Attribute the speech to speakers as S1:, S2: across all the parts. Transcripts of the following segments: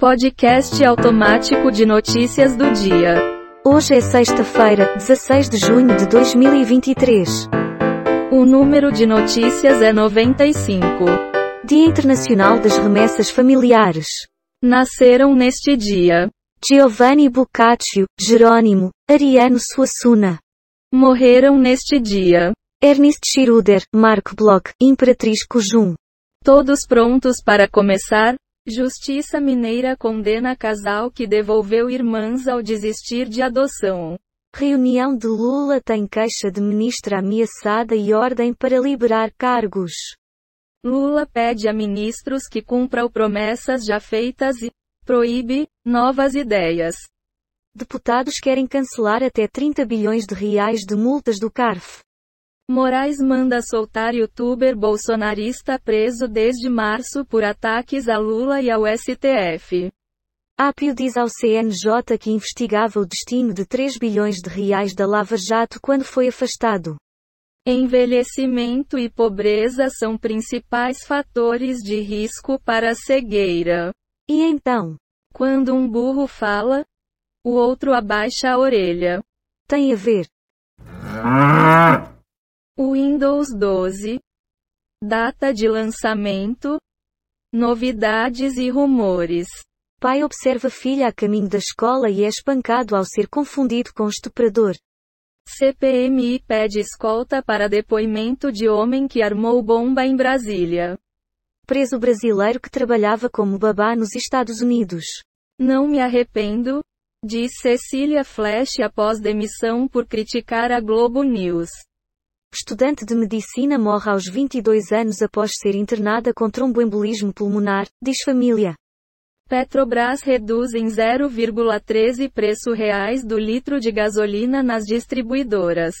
S1: Podcast automático de notícias do dia.
S2: Hoje é sexta-feira, 16 de junho de 2023.
S1: O número de notícias é 95.
S2: Dia Internacional das Remessas Familiares.
S1: Nasceram neste dia
S2: Giovanni Boccaccio, Jerônimo, Ariano Suassuna.
S1: Morreram neste dia
S2: Ernest Schiruder, Mark Bloch, Imperatriz Cujum.
S1: Todos prontos para começar? Justiça Mineira condena casal que devolveu irmãs ao desistir de adoção.
S2: Reunião de Lula tem queixa de ministra ameaçada e ordem para liberar cargos.
S1: Lula pede a ministros que cumpram promessas já feitas e proíbe novas ideias.
S2: Deputados querem cancelar até 30 bilhões de reais de multas do CARF.
S1: Moraes manda soltar youtuber bolsonarista preso desde março por ataques a Lula e ao STF.
S2: Apio diz ao CNJ que investigava o destino de 3 bilhões de reais da Lava Jato quando foi afastado.
S1: Envelhecimento e pobreza são principais fatores de risco para a cegueira.
S2: E então?
S1: Quando um burro fala, o outro abaixa a orelha.
S2: Tem a ver.
S1: Windows 12. Data de lançamento. Novidades e rumores.
S2: Pai observa filha a caminho da escola e é espancado ao ser confundido com estuprador.
S1: CPMI pede escolta para depoimento de homem que armou bomba em Brasília.
S2: Preso brasileiro que trabalhava como babá nos Estados Unidos.
S1: Não me arrependo, diz Cecília Flash após demissão por criticar a Globo News.
S2: Estudante de medicina morre aos 22 anos após ser internada com tromboembolismo pulmonar, diz família.
S1: Petrobras reduz em 0,13 preço reais do litro de gasolina nas distribuidoras.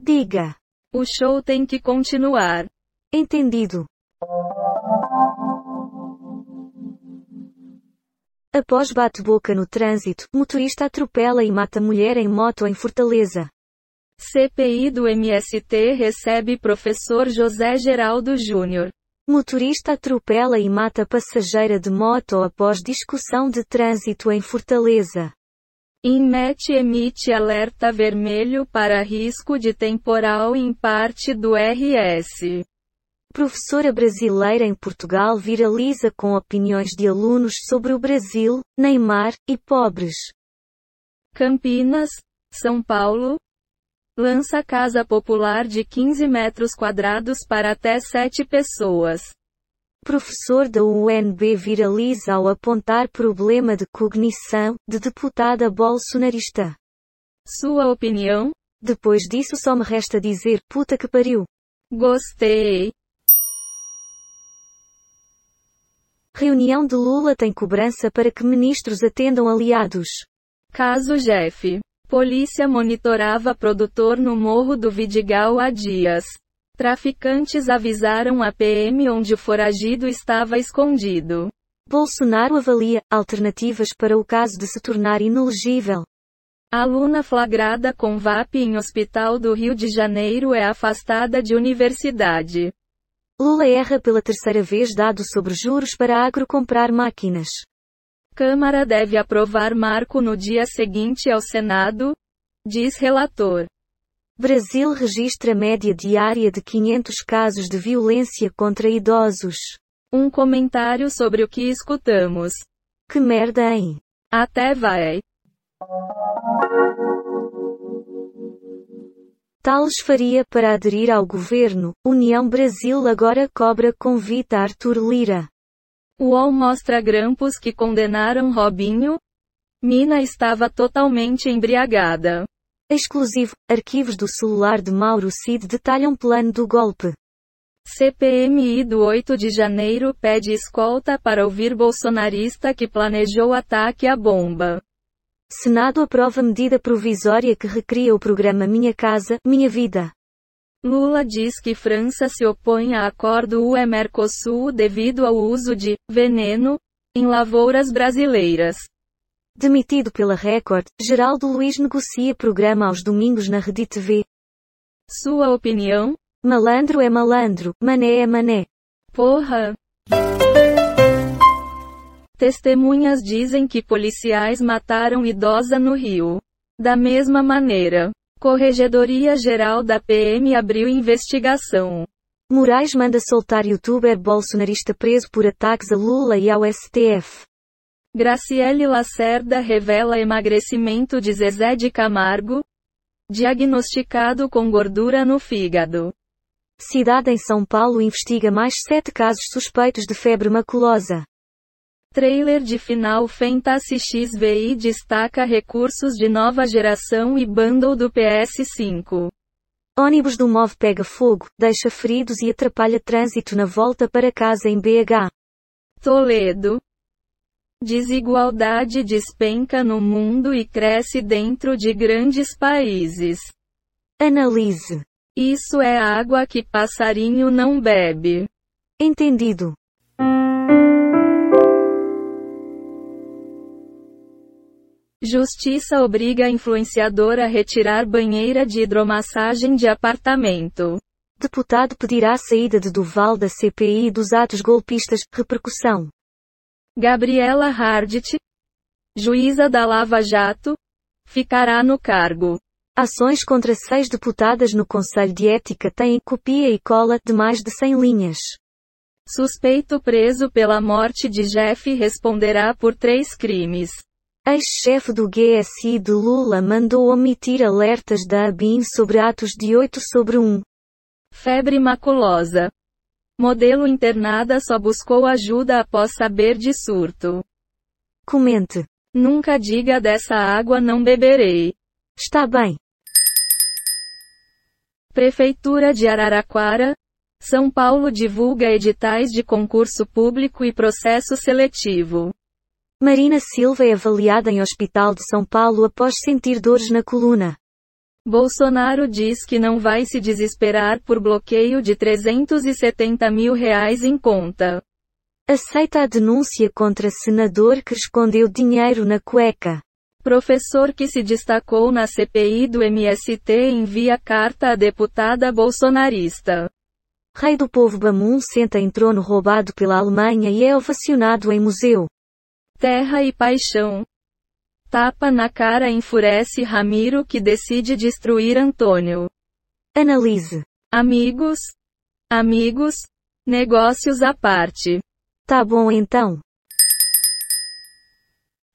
S2: Diga.
S1: O show tem que continuar.
S2: Entendido. Após bate-boca no trânsito, motorista atropela e mata mulher em moto em Fortaleza.
S1: CPI do MST recebe professor José Geraldo Júnior.
S2: Motorista atropela e mata passageira de moto após discussão de trânsito em Fortaleza.
S1: Inmet emite alerta vermelho para risco de temporal em parte do RS.
S2: Professora brasileira em Portugal viraliza com opiniões de alunos sobre o Brasil, Neymar e pobres.
S1: Campinas, São Paulo, lança casa popular de 15 metros quadrados para até 7 pessoas.
S2: Professor da UNB viraliza ao apontar problema de cognição de deputada bolsonarista.
S1: Sua opinião?
S2: Depois disso só me resta dizer puta que pariu.
S1: Gostei.
S2: Reunião de Lula tem cobrança para que ministros atendam aliados.
S1: Caso Jeff. Polícia monitorava produtor no Morro do Vidigal há dias. Traficantes avisaram a PM onde o foragido estava escondido.
S2: Bolsonaro avalia alternativas para o caso de se tornar inelegível.
S1: Aluna flagrada com VAP em hospital do Rio de Janeiro é afastada de universidade.
S2: Lula erra pela terceira vez dado sobre juros para agro comprar máquinas.
S1: Câmara deve aprovar marco no dia seguinte ao Senado, diz relator.
S2: Brasil registra média diária de 500 casos de violência contra idosos.
S1: Um comentário sobre o que escutamos.
S2: Que merda, hein?
S1: Até vai.
S2: Tales faria para aderir ao governo, União Brasil agora cobra convite a Arthur Lira.
S1: UOL mostra grampos que condenaram Robinho? Mina estava totalmente embriagada.
S2: Exclusivo, arquivos do celular de Mauro Cid detalham plano do golpe.
S1: CPMI do 8 de janeiro pede escolta para ouvir bolsonarista que planejou ataque à bomba.
S2: Senado aprova medida provisória que recria o programa Minha Casa, Minha Vida.
S1: Lula diz que França se opõe a acordo UE-Mercosul devido ao uso de veneno em lavouras brasileiras.
S2: Demitido pela Record, Geraldo Luiz negocia programa aos domingos na Rede TV.
S1: Sua opinião?
S2: Malandro é malandro, mané é mané.
S1: Porra! Testemunhas dizem que policiais mataram idosa no Rio. Da mesma maneira, Corregedoria Geral da PM abriu investigação.
S2: Moraes manda soltar youtuber bolsonarista preso por ataques a Lula e ao STF.
S1: Graciele Lacerda revela emagrecimento de Zezé de Camargo, diagnosticado com gordura no fígado.
S2: Cidade em São Paulo investiga mais sete casos suspeitos de febre maculosa.
S1: Trailer de final Fantasy XVI destaca recursos de nova geração e bundle do PS5.
S2: Ônibus do MOV pega fogo, deixa feridos e atrapalha trânsito na volta para casa em BH.
S1: Toledo. Desigualdade despenca no mundo e cresce dentro de grandes países.
S2: Analise.
S1: Isso é água que passarinho não bebe.
S2: Entendido.
S1: Justiça obriga influenciador a retirar banheira de hidromassagem de apartamento.
S2: Deputado pedirá a saída de Duval da CPI dos atos golpistas. Repercussão.
S1: Gabriela Hardt, juíza da Lava Jato, ficará no cargo.
S2: Ações contra seis deputadas no Conselho de Ética têm copia e cola de mais de 100 linhas.
S1: Suspeito preso pela morte de Jeff responderá por três crimes.
S2: Ex-chefe do GSI de Lula mandou omitir alertas da ABIN sobre atos de 8 sobre 1.
S1: Febre maculosa. Modelo internada só buscou ajuda após saber de surto.
S2: Comente.
S1: Nunca diga dessa água não beberei.
S2: Está bem.
S1: Prefeitura de Araraquara, São Paulo divulga editais de concurso público e processo seletivo.
S2: Marina Silva é avaliada em Hospital de São Paulo após sentir dores na coluna.
S1: Bolsonaro diz que não vai se desesperar por bloqueio de 370 mil reais em conta.
S2: Aceita a denúncia contra senador que escondeu dinheiro na cueca.
S1: Professor que se destacou na CPI do MST envia carta à deputada bolsonarista.
S2: Rei do povo Bamun senta em trono roubado pela Alemanha e é ovacionado em museu.
S1: Terra e paixão. Tapa na cara enfurece Ramiro que decide destruir Antônio.
S2: Analise.
S1: Amigos. Amigos. Negócios à parte.
S2: Tá bom então.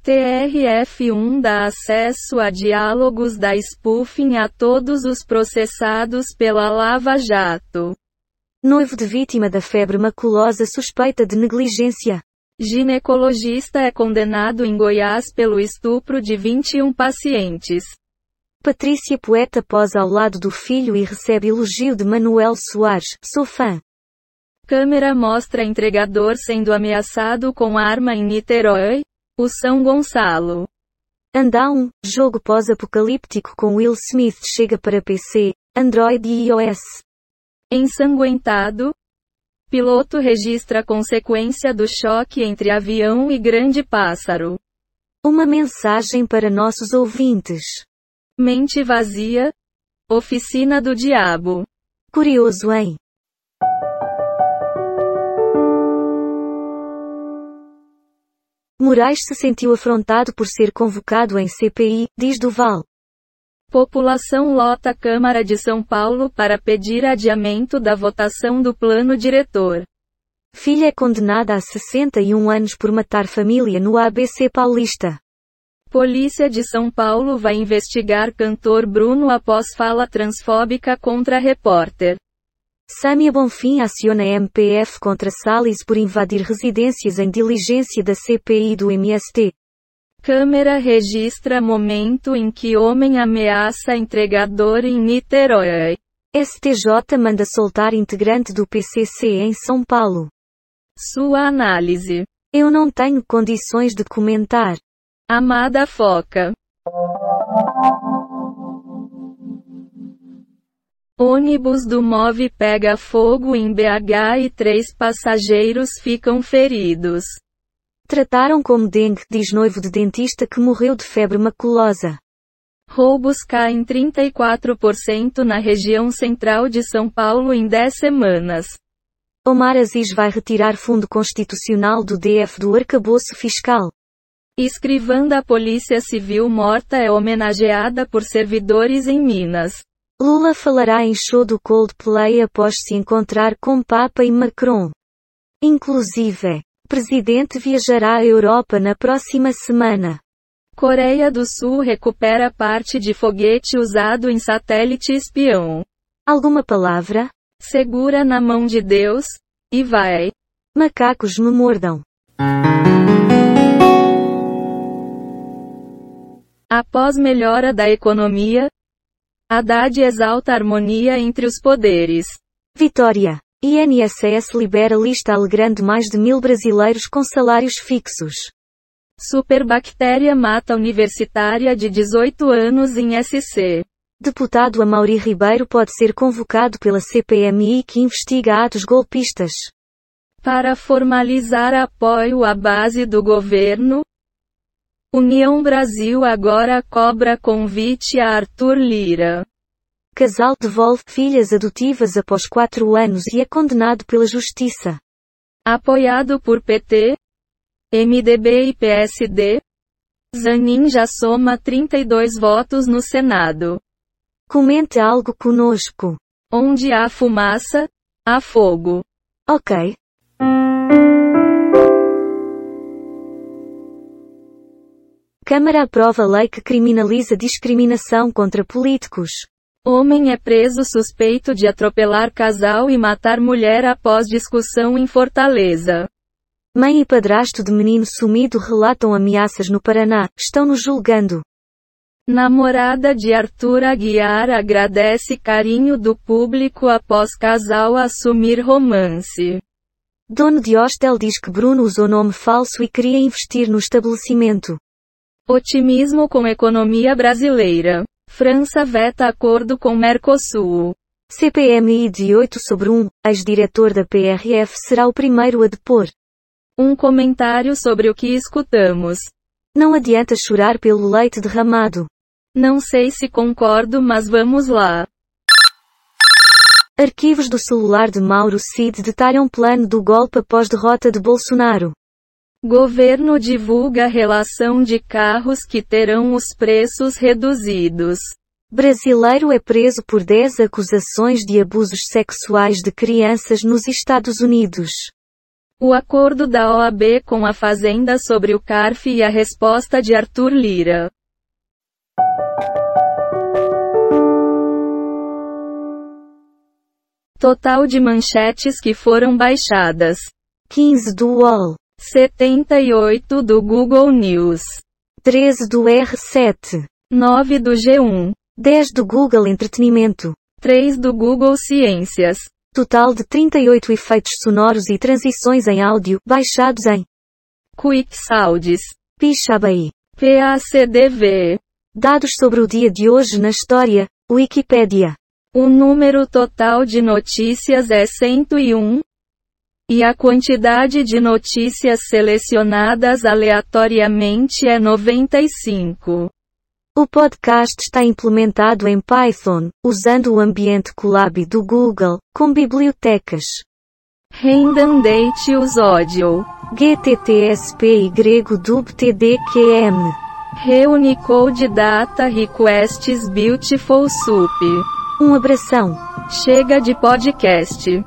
S1: TRF1 dá acesso a diálogos da spoofing a todos os processados pela Lava Jato.
S2: Noivo de vítima da febre maculosa suspeita de negligência.
S1: Ginecologista é condenado em Goiás pelo estupro de 21 pacientes.
S2: Patrícia Poeta posa ao lado do filho e recebe elogio de Manuel Soares. Sou fã.
S1: Câmera mostra entregador sendo ameaçado com arma em Niterói, o São Gonçalo.
S2: Undown, jogo pós-apocalíptico com Will Smith chega para PC, Android e iOS.
S1: Ensanguentado, Piloto registra consequência do choque entre avião e grande pássaro.
S2: Uma mensagem para nossos ouvintes.
S1: Mente vazia. Oficina do diabo.
S2: Curioso, hein? Moraes se sentiu afrontado por ser convocado em CPI, diz Duval.
S1: População lota Câmara de São Paulo para pedir adiamento da votação do plano diretor.
S2: Filha é condenada a 61 anos por matar família no ABC Paulista.
S1: Polícia de São Paulo vai investigar cantor Bruno após fala transfóbica contra repórter.
S2: Sâmia Bonfim aciona MPF contra Salles por invadir residências em diligência da CPI do MST.
S1: Câmera registra momento em que homem ameaça entregador em Niterói.
S2: STJ manda soltar integrante do PCC em São Paulo.
S1: Sua análise.
S2: Eu não tenho condições de comentar.
S1: Amada Foca. Ônibus do MOV pega fogo em BH e três passageiros ficam feridos.
S2: Trataram como dengue, diz noivo de dentista que morreu de febre maculosa.
S1: Roubos caem 34% na região central de São Paulo em 10 semanas.
S2: Omar Aziz vai retirar fundo constitucional do DF do arcabouço fiscal.
S1: Escrivã da Polícia Civil morta é homenageada por servidores em Minas.
S2: Lula falará em show do Coldplay após se encontrar com Papa e Macron. Inclusive, presidente viajará à Europa na próxima semana.
S1: Coreia do Sul recupera parte de foguete usado em satélite espião.
S2: Alguma palavra?
S1: Segura na mão de Deus, e vai.
S2: Macacos me mordam.
S1: Após melhora da economia, Haddad exalta a harmonia entre os poderes.
S2: Vitória. INSS libera lista alegrando mais de mil brasileiros com salários fixos.
S1: Superbactéria mata universitária de 18 anos em SC.
S2: Deputado Amaury Ribeiro pode ser convocado pela CPMI que investiga atos golpistas.
S1: Para formalizar apoio à base do governo, União Brasil agora cobra convite a Arthur Lira.
S2: Casal devolve filhas adotivas após quatro anos e é condenado pela Justiça.
S1: Apoiado por PT, MDB e PSD, Zanin já soma 32 votos no Senado.
S2: Comente algo conosco.
S1: Onde há fumaça, há fogo.
S2: Ok. Câmara aprova lei que criminaliza discriminação contra políticos.
S1: Homem é preso suspeito de atropelar casal e matar mulher após discussão em Fortaleza.
S2: Mãe e padrasto de menino sumido relatam ameaças no Paraná, estão nos julgando.
S1: Namorada de Arthur Aguiar agradece carinho do público após casal assumir romance.
S2: Dono de hostel diz que Bruno usou nome falso e queria investir no estabelecimento.
S1: Otimismo com economia brasileira. França veta acordo com Mercosul.
S2: CPMI de 8 sobre 1, ex-diretor da PRF será o primeiro a depor.
S1: Um comentário sobre o que escutamos.
S2: Não adianta chorar pelo leite derramado.
S1: Não sei se concordo, mas vamos lá.
S2: Arquivos do celular de Mauro Cid detalham plano do golpe após derrota de Bolsonaro.
S1: Governo divulga relação de carros que terão os preços reduzidos.
S2: Brasileiro é preso por 10 acusações de abusos sexuais de crianças nos Estados Unidos.
S1: O acordo da OAB com a Fazenda sobre o CARF e a resposta de Arthur Lira. Total de manchetes que foram baixadas:
S2: 15 do UOL,
S1: 78 do Google News,
S2: 13 do R7,
S1: 9 do G1,
S2: 10 do Google Entretenimento,
S1: 3 do Google Ciências.
S2: Total de 38 efeitos sonoros e transições em áudio, baixados em
S1: Quick Sounds,
S2: Pixabay,
S1: PACDV.
S2: Dados sobre o dia de hoje na história, Wikipédia.
S1: O número total de notícias é 101. E a quantidade de notícias selecionadas aleatoriamente é 95.
S2: O podcast está implementado em Python, usando o ambiente Colab do Google, com bibliotecas.
S1: Redundante Audio.
S2: GTTSP e grego dubtdqm.
S1: Reunicode Data Requests Beautiful Soup.
S2: Um abração.
S1: Chega de podcast.